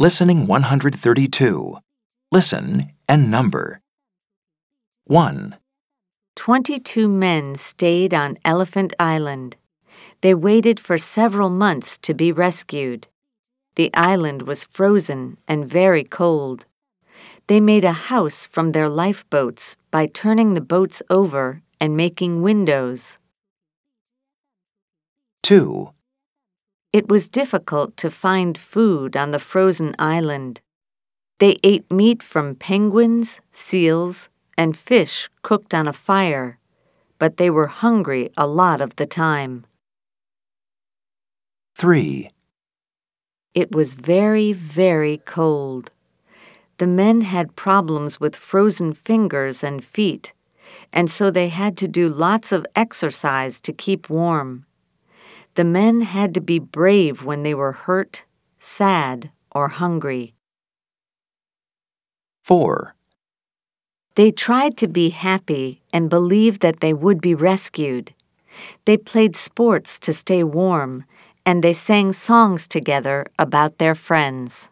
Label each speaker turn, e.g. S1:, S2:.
S1: Listening 132. Listen and number. 1,
S2: 22 men stayed on Elephant Island. They waited for several months to be rescued. The island was frozen and very cold. They made a house from their lifeboats by turning the boats over and making windows.
S1: 2,
S2: It was difficult to find food on the frozen island. They ate meat from penguins, seals, and fish cooked on a fire, but they were hungry a lot of the time.
S1: 3,
S2: It was very, very cold. The men had problems with frozen fingers and feet, and so they had to do lots of exercise to keep warm. The men had to be brave when they were hurt, sad, or hungry.
S1: 4,
S2: They tried to be happy and believed that they would be rescued. They played sports to stay warm, and they sang songs together about their friends.